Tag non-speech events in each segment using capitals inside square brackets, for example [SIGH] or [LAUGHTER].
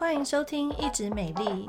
欢迎收听一直美丽。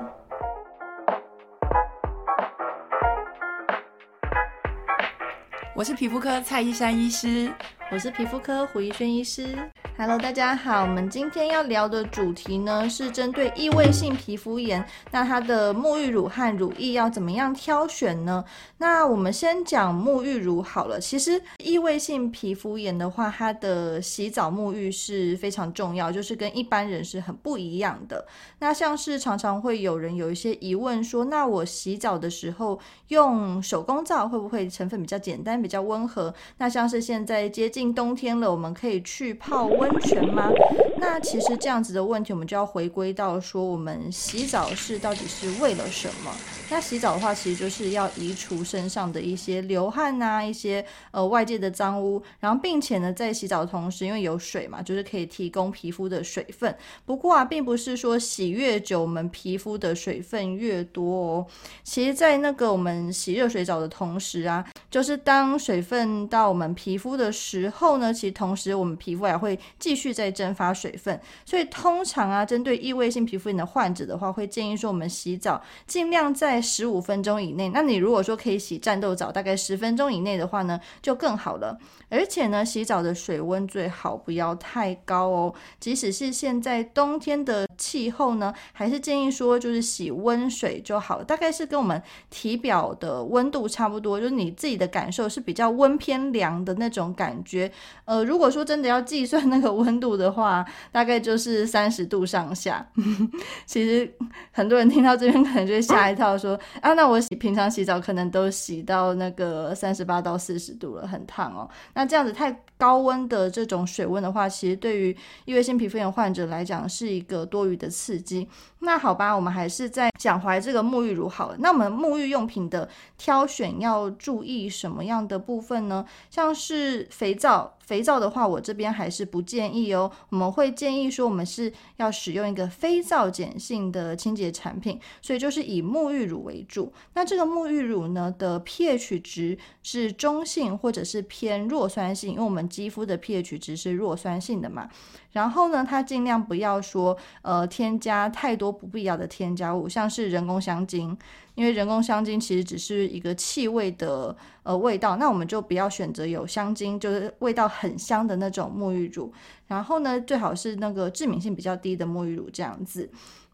我是皮肤科蔡依珊医师，我是皮肤科胡一轩医师。Hello，大家好，我们今天要聊的主题呢是针对异位性皮肤炎，那它的沐浴乳和乳液要怎么样挑选呢？那我们先讲沐浴乳好了。其实异位性皮肤炎的话，它的洗澡沐浴是非常重要，就是跟一般人是很不一样的。那像是常常会有人有一些疑问说，那我洗澡的时候用手工皂会不会成分比较简单、比较温和？那像是现在接近冬天了，我们可以去泡温泉吗？那其实这样子的问题，我们就要回归到说，我们洗澡是到底是为了什么？那洗澡的话，其实就是要移除身上的一些流汗啊，一些呃外界的脏污，然后并且呢，在洗澡的同时，因为有水嘛，就是可以提供皮肤的水分。不过啊，并不是说洗越久，我们皮肤的水分越多哦。其实，在那个我们洗热水澡的同时啊，就是当水分到我们皮肤的时候呢，其实同时我们皮肤还会继续在蒸发水水分，所以通常啊，针对异位性皮肤炎的患者的话，会建议说我们洗澡尽量在十五分钟以内。那你如果说可以洗战斗澡，大概十分钟以内的话呢，就更好了。而且呢，洗澡的水温最好不要太高哦。即使是现在冬天的气候呢，还是建议说就是洗温水就好，大概是跟我们体表的温度差不多，就是你自己的感受是比较温偏凉的那种感觉。呃，如果说真的要计算那个温度的话，大概就是三十度上下。[LAUGHS] 其实很多人听到这边可能就会吓一跳，说啊，那我洗平常洗澡可能都洗到那个三十八到四十度了，很烫哦。那这样子太高温的这种水温的话，其实对于异位性皮肤炎患者来讲是一个多余的刺激。那好吧，我们还是在讲回来这个沐浴乳好了。那我们沐浴用品的挑选要注意什么样的部分呢？像是肥皂。肥皂的话，我这边还是不建议哦。我们会建议说，我们是要使用一个非皂碱性的清洁产品，所以就是以沐浴乳为主。那这个沐浴乳呢的 pH 值是中性或者是偏弱酸性，因为我们肌肤的 pH 值是弱酸性的嘛。然后呢，它尽量不要说呃添加太多不必要的添加物，像是人工香精。因为人工香精其实只是一个气味的呃味道，那我们就不要选择有香精，就是味道很香的那种沐浴乳。然后呢，最好是那个致敏性比较低的沐浴乳这样子。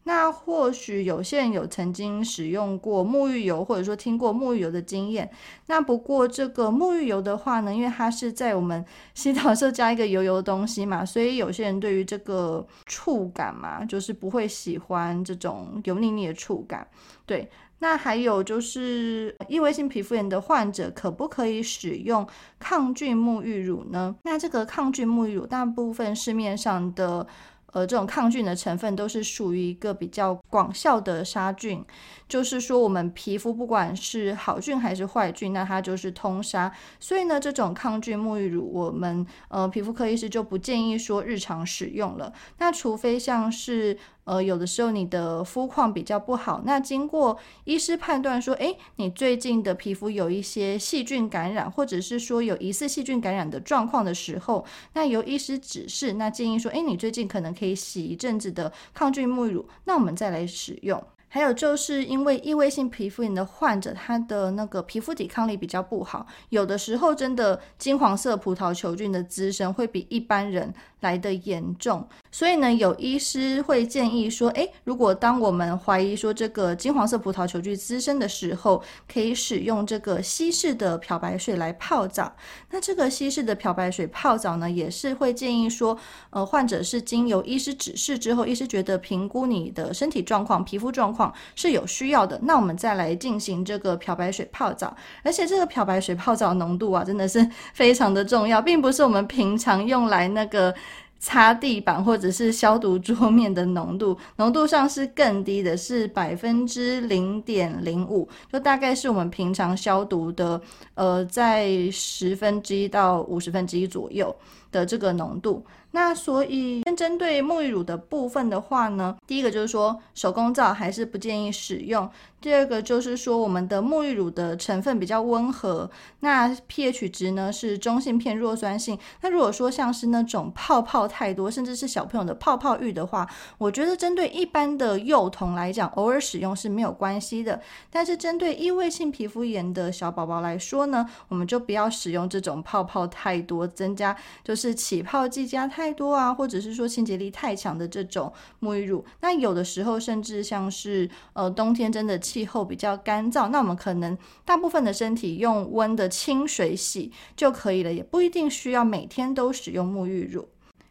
那或许有些人有曾经使用过沐浴油，或者说听过沐浴油的经验。那不过这个沐浴油的话呢，因为它是在我们 [LAUGHS] 洗澡的时候加一个油油的东西嘛，所以有些人对于这个触感嘛，就是不会喜欢这种油腻腻的触感，对。那还有就是异位性皮肤炎的患者可不可以使用抗菌沐浴乳呢？那这个抗菌沐浴乳，大部分市面上的。呃，这种抗菌的成分都是属于一个比较广效的杀菌，就是说我们皮肤不管是好菌还是坏菌，那它就是通杀。所以呢，这种抗菌沐浴乳，我们呃皮肤科医师就不建议说日常使用了。那除非像是。呃，有的时候你的肤况比较不好，那经过医师判断说，诶，你最近的皮肤有一些细菌感染，或者是说有疑似细菌感染的状况的时候，那由医师指示，那建议说，诶，你最近可能可以洗一阵子的抗菌沐浴乳，那我们再来使用。还有就是因为异位性皮肤炎的患者，他的那个皮肤抵抗力比较不好，有的时候真的金黄色葡萄球菌的滋生会比一般人来的严重。所以呢，有医师会建议说，诶，如果当我们怀疑说这个金黄色葡萄球菌滋生的时候，可以使用这个稀释的漂白水来泡澡。那这个稀释的漂白水泡澡呢，也是会建议说，呃，患者是经由医师指示之后，医师觉得评估你的身体状况、皮肤状况是有需要的，那我们再来进行这个漂白水泡澡。而且这个漂白水泡澡浓度啊，真的是非常的重要，并不是我们平常用来那个。擦地板或者是消毒桌面的浓度，浓度上是更低的，是百分之零点零五，就大概是我们平常消毒的，呃，在十分之一到五十分之一左右。的这个浓度。那所以，先针对沐浴乳的部分的话呢，第一个就是说手工皂还是不建议使用。第二个就是说，我们的沐浴乳的成分比较温和，那 pH 值呢是中性偏弱酸性。那如果说像是那种泡泡太多，甚至是小朋友的泡泡浴的话，我觉得针对一般的幼童来讲，偶尔使用是没有关系的。但是针对异位性皮肤炎的小宝宝来说呢，我们就不要使用这种泡泡太多，增加就是起泡剂加太多啊，或者是说清洁力太强的这种沐浴乳。那有的时候甚至像是呃冬天真的。气候比较干燥，那我们可能大部分的身体用温的清水洗就可以了，也不一定需要每天都使用沐浴乳。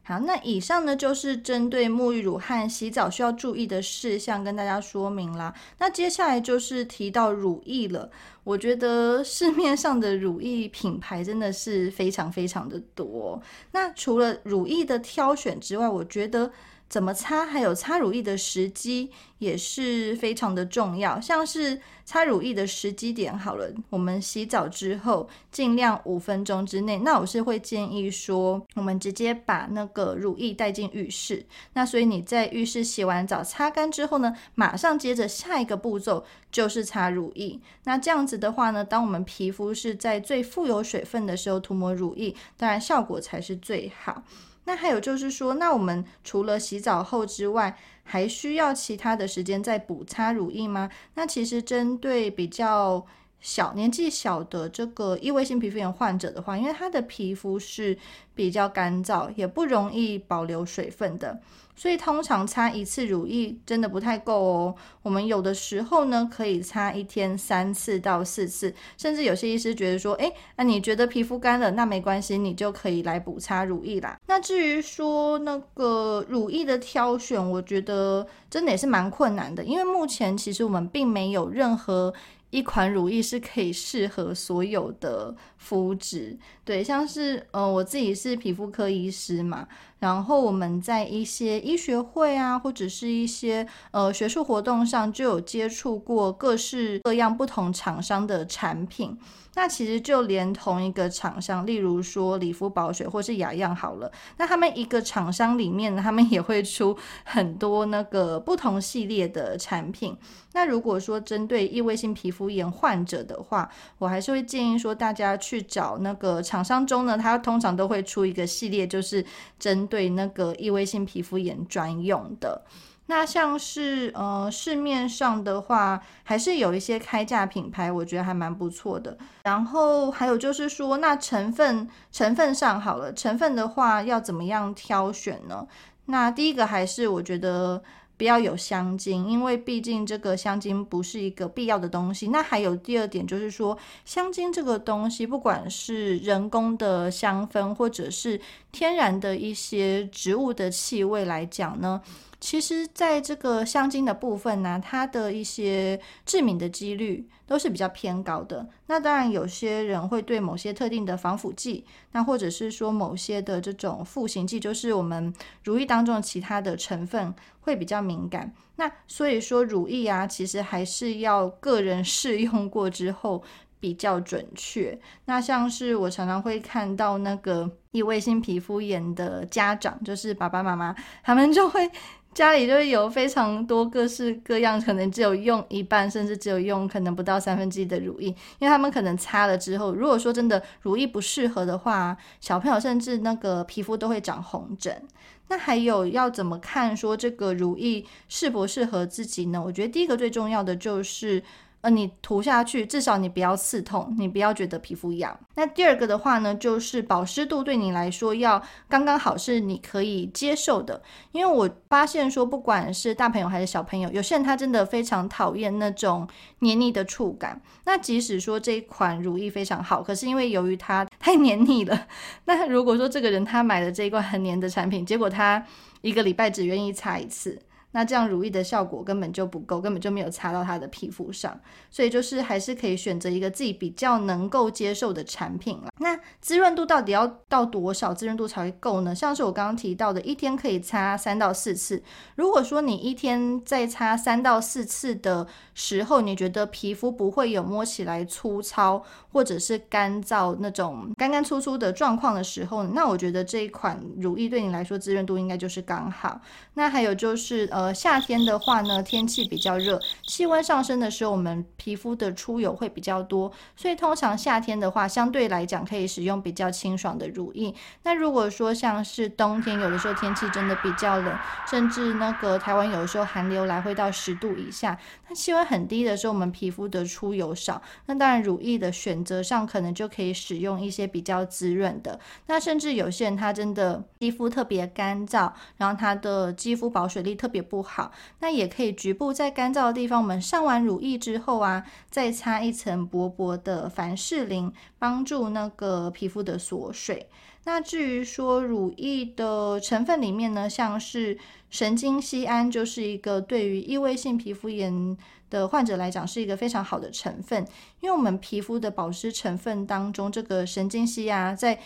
好，那以上呢就是针对沐浴乳和洗澡需要注意的事项跟大家说明啦。那接下来就是提到乳液了，我觉得市面上的乳液品牌真的是非常非常的多。那除了乳液的挑选之外，我觉得。怎么擦，还有擦乳液的时机也是非常的重要。像是擦乳液的时机点好了，我们洗澡之后尽量五分钟之内。那我是会建议说，我们直接把那个乳液带进浴室。那所以你在浴室洗完澡擦干之后呢，马上接着下一个步骤就是擦乳液。那这样子的话呢，当我们皮肤是在最富有水分的时候涂抹乳液，当然效果才是最好。那还有就是说，那我们除了洗澡后之外，还需要其他的时间再补擦乳液吗？那其实针对比较小年纪小的这个异位性皮肤炎患者的话，因为他的皮肤是比较干燥，也不容易保留水分的。所以通常擦一次乳液真的不太够哦。我们有的时候呢，可以擦一天三次到四次，甚至有些医师觉得说，诶，那你觉得皮肤干了，那没关系，你就可以来补擦乳液啦。那至于说那个乳液的挑选，我觉得真的也是蛮困难的，因为目前其实我们并没有任何。一款乳液是可以适合所有的肤质，对，像是呃我自己是皮肤科医师嘛，然后我们在一些医学会啊，或者是一些呃学术活动上就有接触过各式各样不同厂商的产品。那其实就连同一个厂商，例如说理肤宝水或是雅漾好了，那他们一个厂商里面，他们也会出 [LAUGHS] 很多那个不同系列的产品。那如果说针对异位性皮肤炎患者的话，我还是会建议说大家去去找那个厂商中呢，他通常都会出一个系列，就是针对那个异位性皮肤炎专用的。那像是呃市面上的话，还是有一些开价品牌，我觉得还蛮不错的。然后还有就是说，那成分成分上好了，成分的话要怎么样挑选呢？那第一个还是我觉得不要有香精，因为毕竟这个香精不是一个必要的东西。那还有第二点就是说，香精这个东西，不管是人工的香氛，或者是天然的一些植物的气味来讲呢。其实，在这个香精的部分呢，它的一些致敏的几率都是比较偏高的。那当然，有些人会对某些特定的防腐剂，那或者是说某些的这种赋形剂，就是我们乳液当中的其他的成分会比较敏感。那所以说，乳液啊，其实还是要个人试用过之后比较准确。那像是我常常会看到那个异位性皮肤炎的家长，就是爸爸妈妈，他们就会。家里就是有非常多各式各样，可能只有用一半，甚至只有用可能不到三分之一的乳液，因为他们可能擦了之后，如果说真的乳液不适合的话，小朋友甚至那个皮肤都会长红疹。那还有要怎么看说这个乳液适不适合自己呢？我觉得第一个最重要的就是。呃，你涂下去，至少你不要刺痛，你不要觉得皮肤痒。那第二个的话呢，就是保湿度对你来说要刚刚好，是你可以接受的。因为我发现说，不管是大朋友还是小朋友，有些人他真的非常讨厌那种黏腻的触感。那即使说这一款乳液非常好，可是因为由于它 [LAUGHS] 太黏腻了，那如果说这个人他买了这一罐很黏的产品，结果他一个礼拜只愿意擦一次。那这样乳液的效果根本就不够，根本就没有擦到它的皮肤上。所以就是还是可以选择一个自己比较能够接受的产品了。那滋润度到底要到多少滋润度才会够呢？像是我刚刚提到的，一天可以擦三到四次。如果说你一天在擦三到四次的时候，你觉得皮肤不会有摸起来粗糙或者是干燥那种干干粗粗的状况的时候，那我觉得这一款乳液对你来说滋润度应该就是刚好。那还有就是呃夏天的话呢，天气比较热，气温上升的时候，我们皮肤的出油会比较多，所以通常夏天的话，相对来讲可以使用比较清爽的乳液。那如果说像是冬天，有的时候天气真的比较冷，甚至那个台湾有的时候寒流来会到十度以下，那气温很低的时候，我们皮肤的出油少，那当然乳液的选择上可能就可以使用一些比较滋润的。那甚至有些人他真的肌肤特别干燥，然后他的肌肤保水力特别不好，那也可以局部在干燥的地方，我们上完乳液之后啊，再擦一层薄薄的凡士林，帮助那个皮肤的锁水。那至于说乳液的成分里面呢，像是神经酰胺，就是一个对于异位性皮肤炎的患者来讲是一个非常好的成分，因为我们皮肤的保湿成分当中，这个神经酰胺在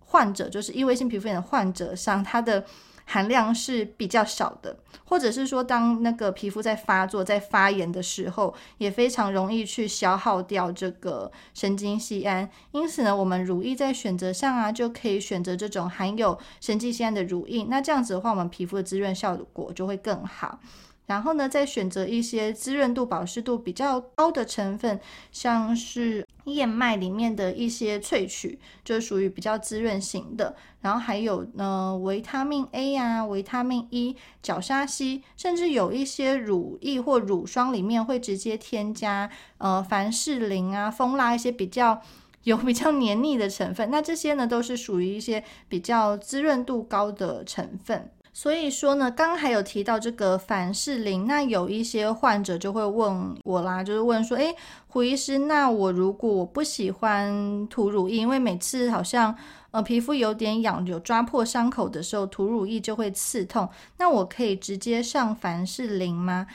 患者就是异位性皮肤炎的患者上，它的含量是比较少的，或者是说，当那个皮肤在发作、在发炎的时候，也非常容易去消耗掉这个神经酰胺。因此呢，我们乳液在选择上啊，就可以选择这种含有神经酰胺的乳液。那这样子的话，我们皮肤的滋润效果就会更好。然后呢，再选择一些滋润度、保湿度比较高的成分，像是燕麦里面的一些萃取，就属于比较滋润型的。然后还有呢，维他命 A 啊、维他命 E、角鲨烯，甚至有一些乳液或乳霜里面会直接添加呃凡士林啊、蜂蜡一些比较 [LAUGHS] 有比较黏腻的成分。那这些呢，都是属于一些比较滋润度高的成分。所以说呢，刚刚还有提到这个凡士林，那有一些患者就会问我啦，就是问说，诶，胡医师，那我如果我不喜欢涂乳液，因为每次好像呃皮肤有点痒，有抓破伤口的时候涂乳液就会刺痛，那我可以直接上凡士林吗？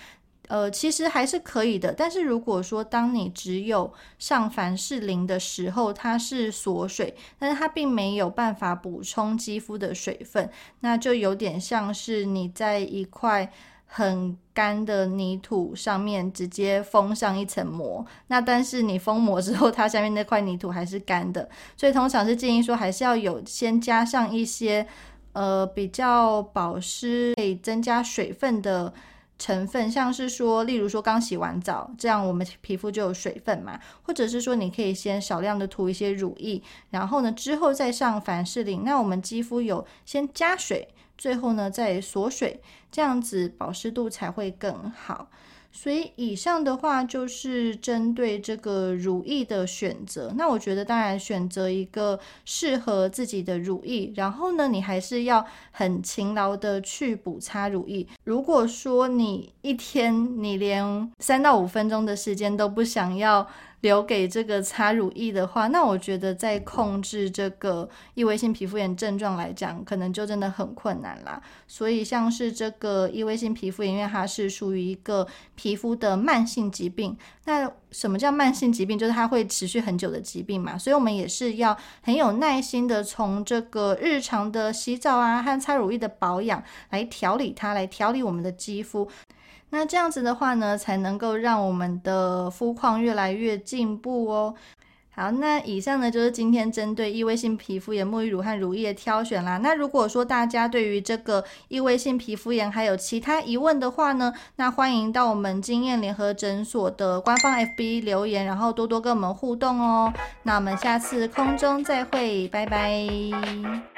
呃，其实还是可以的，但是如果说当你只有上凡士林的时候，它是锁水，但是它并没有办法补充肌肤的水分，那就有点像是你在一块很干的泥土上面直接封上一层膜，那但是你封膜之后，它下面那块泥土还是干的，所以通常是建议说还是要有先加上一些呃比较保湿，可以增加水分的。成分像是说，例如说刚洗完澡，这样我们皮肤就有水分嘛，或者是说你可以先少量的涂一些乳液，然后呢之后再上凡士林，那我们肌肤有先加水，最后呢再锁水，这样子保湿度才会更好。所以以上的话就是针对这个乳液的选择。那我觉得当然选择一个适合自己的乳液，然后呢，你还是要很勤劳的去补擦乳液。如果说你一天你连三到五分钟的时间都不想要，留给这个擦乳液的话，那我觉得在控制这个异位性皮肤炎症状来讲，可能就真的很困难啦。所以像是这个异位性皮肤炎，因为它是属于一个皮肤的慢性疾病。那什么叫慢性疾病？就是它会持续很久的疾病嘛。所以我们也是要很有耐心的从这个日常的洗澡啊和擦乳液的保养来调理它，来调理我们的肌肤。那这样子的话呢，才能够让我们的肤况越来越进步哦。好，那以上呢就是今天针对异位性皮肤炎沐浴乳和乳液挑选啦。那如果说大家对于这个异位性皮肤炎还有其他疑问的话呢，那欢迎到我们经验联合诊所的官方 FB 留言，然后多多跟我们互动哦。那我们下次空中再会，拜拜。